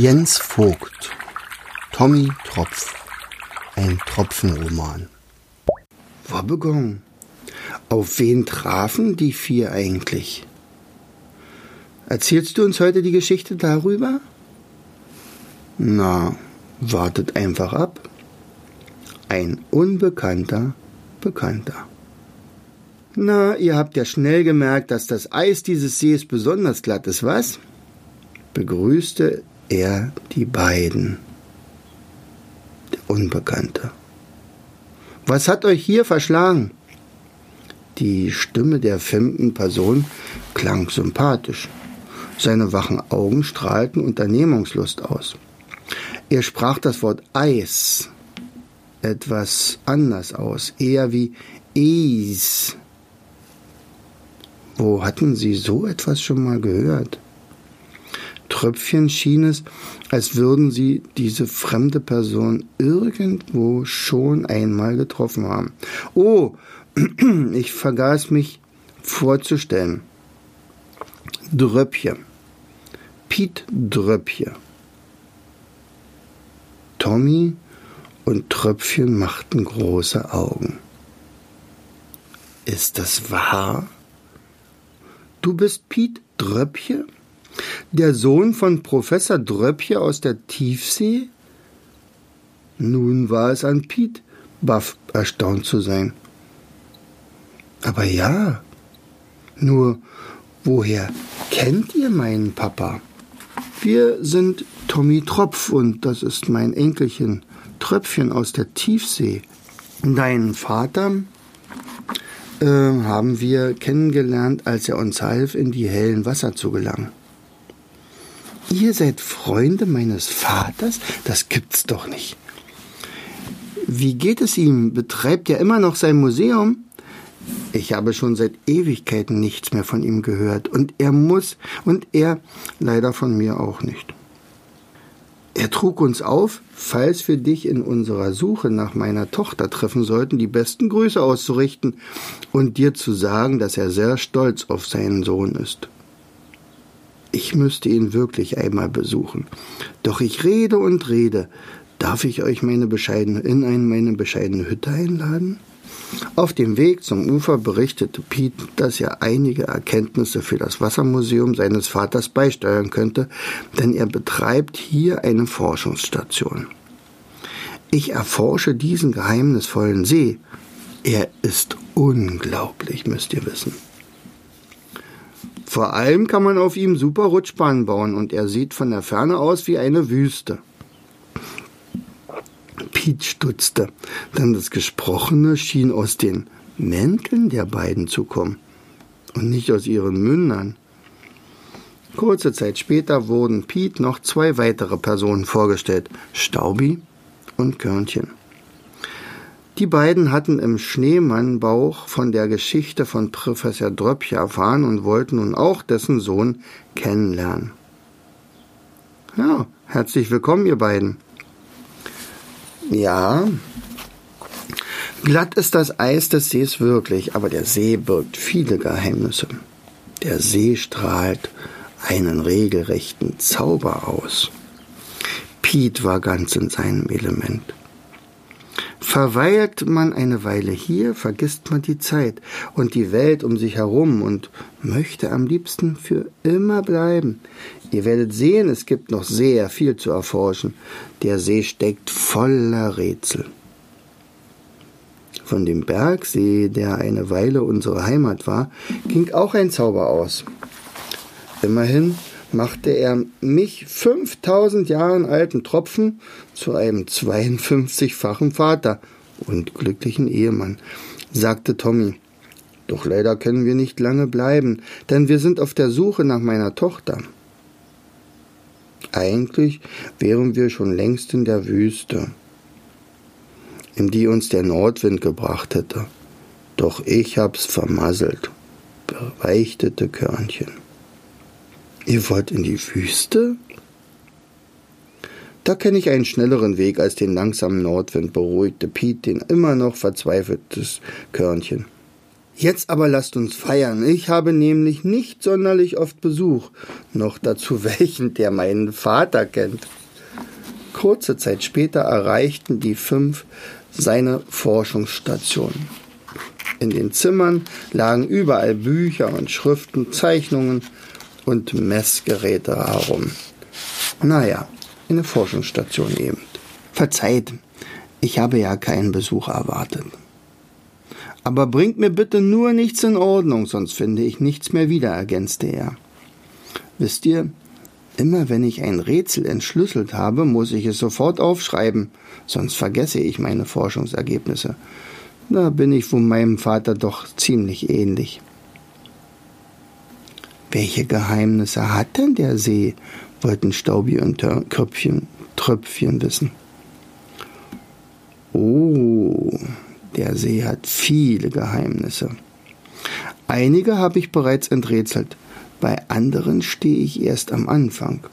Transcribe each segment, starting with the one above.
Jens Vogt Tommy Tropf Ein Tropfenroman Wobbegong Auf wen trafen die vier eigentlich? Erzählst du uns heute die Geschichte darüber? Na, wartet einfach ab. Ein unbekannter Bekannter. Na, ihr habt ja schnell gemerkt, dass das Eis dieses Sees besonders glatt ist, was? begrüßte er die beiden. Der Unbekannte. Was hat euch hier verschlagen? Die Stimme der fremden Person klang sympathisch. Seine wachen Augen strahlten Unternehmungslust aus. Er sprach das Wort Eis etwas anders aus, eher wie Eis. Wo hatten Sie so etwas schon mal gehört? Tröpfchen schien es, als würden sie diese fremde Person irgendwo schon einmal getroffen haben. Oh, ich vergaß mich vorzustellen. Dröppje. Piet Dröppje. Tommy und Tröpfchen machten große Augen. Ist das wahr? Du bist Piet Dröppje? Der Sohn von Professor Dröppje aus der Tiefsee? Nun war es an Piet, baff erstaunt zu sein. Aber ja, nur woher kennt ihr meinen Papa? Wir sind Tommy Tropf und das ist mein Enkelchen Tröpfchen aus der Tiefsee. Deinen Vater äh, haben wir kennengelernt, als er uns half, in die hellen Wasser zu gelangen. Ihr seid Freunde meines Vaters? Das gibt's doch nicht. Wie geht es ihm? Betreibt er immer noch sein Museum? Ich habe schon seit Ewigkeiten nichts mehr von ihm gehört. Und er muss, und er leider von mir auch nicht. Er trug uns auf, falls wir dich in unserer Suche nach meiner Tochter treffen sollten, die besten Grüße auszurichten und dir zu sagen, dass er sehr stolz auf seinen Sohn ist. Ich müsste ihn wirklich einmal besuchen. Doch ich rede und rede. Darf ich euch meine bescheidene, in eine meine bescheidene Hütte einladen? Auf dem Weg zum Ufer berichtete Piet, dass er einige Erkenntnisse für das Wassermuseum seines Vaters beisteuern könnte, denn er betreibt hier eine Forschungsstation. Ich erforsche diesen geheimnisvollen See. Er ist unglaublich, müsst ihr wissen. Vor allem kann man auf ihm super Rutschbahnen bauen und er sieht von der Ferne aus wie eine Wüste. Pete stutzte, denn das Gesprochene schien aus den Mänteln der beiden zu kommen und nicht aus ihren Mündern. Kurze Zeit später wurden Pete noch zwei weitere Personen vorgestellt, Staubi und Körnchen. Die beiden hatten im Schneemannbauch von der Geschichte von Professor Dröppje erfahren und wollten nun auch dessen Sohn kennenlernen. Ja, herzlich willkommen, ihr beiden. Ja, glatt ist das Eis des Sees wirklich, aber der See birgt viele Geheimnisse. Der See strahlt einen regelrechten Zauber aus. Piet war ganz in seinem Element. Verweilt man eine Weile hier, vergisst man die Zeit und die Welt um sich herum und möchte am liebsten für immer bleiben. Ihr werdet sehen, es gibt noch sehr viel zu erforschen. Der See steckt voller Rätsel. Von dem Bergsee, der eine Weile unsere Heimat war, ging auch ein Zauber aus. Immerhin machte er mich 5000 Jahren alten Tropfen zu einem 52-fachen Vater und glücklichen Ehemann, sagte Tommy. Doch leider können wir nicht lange bleiben, denn wir sind auf der Suche nach meiner Tochter. Eigentlich wären wir schon längst in der Wüste, in die uns der Nordwind gebracht hätte. Doch ich hab's vermasselt, beichtete Körnchen. Ihr wollt in die Wüste? Da kenne ich einen schnelleren Weg als den langsamen Nordwind, beruhigte Piet den immer noch verzweifeltes Körnchen. Jetzt aber lasst uns feiern. Ich habe nämlich nicht sonderlich oft Besuch, noch dazu welchen, der meinen Vater kennt. Kurze Zeit später erreichten die fünf seine Forschungsstation. In den Zimmern lagen überall Bücher und Schriften, Zeichnungen und Messgeräte herum. Naja, eine Forschungsstation eben. Verzeiht, ich habe ja keinen Besuch erwartet. Aber bringt mir bitte nur nichts in Ordnung, sonst finde ich nichts mehr wieder, ergänzte er. Wisst ihr, immer wenn ich ein Rätsel entschlüsselt habe, muss ich es sofort aufschreiben, sonst vergesse ich meine Forschungsergebnisse. Da bin ich von meinem Vater doch ziemlich ähnlich. Welche Geheimnisse hat denn der See? wollten Staubi und Köpfchen, Tröpfchen wissen. Oh, der See hat viele Geheimnisse. Einige habe ich bereits enträtselt, bei anderen stehe ich erst am Anfang.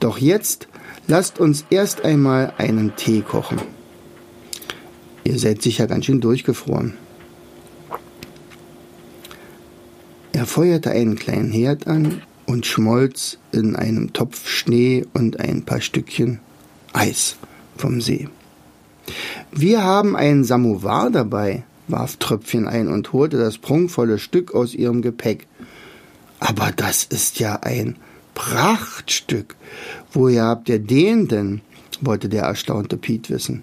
Doch jetzt lasst uns erst einmal einen Tee kochen. Ihr seid sicher ganz schön durchgefroren. Er feuerte einen kleinen Herd an und schmolz in einem Topf Schnee und ein paar Stückchen Eis vom See. Wir haben einen Samovar dabei, warf Tröpfchen ein und holte das prunkvolle Stück aus ihrem Gepäck. Aber das ist ja ein Prachtstück. Woher habt ihr den denn? wollte der erstaunte Piet wissen.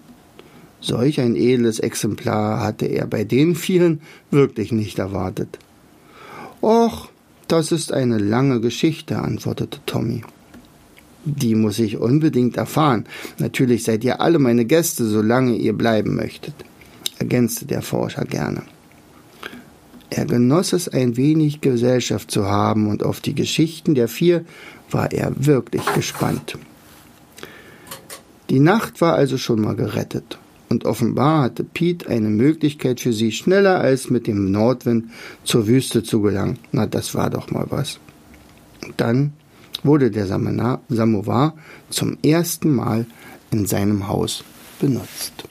Solch ein edles Exemplar hatte er bei den vielen wirklich nicht erwartet. Och, das ist eine lange Geschichte, antwortete Tommy. Die muss ich unbedingt erfahren. Natürlich seid ihr alle meine Gäste, solange ihr bleiben möchtet, ergänzte der Forscher gerne. Er genoss es ein wenig Gesellschaft zu haben, und auf die Geschichten der vier war er wirklich gespannt. Die Nacht war also schon mal gerettet, und offenbar hatte Pete eine Möglichkeit für sie, schneller als mit dem Nordwind zur Wüste zu gelangen. Na, das war doch mal was. Dann wurde der Samovar zum ersten Mal in seinem Haus benutzt.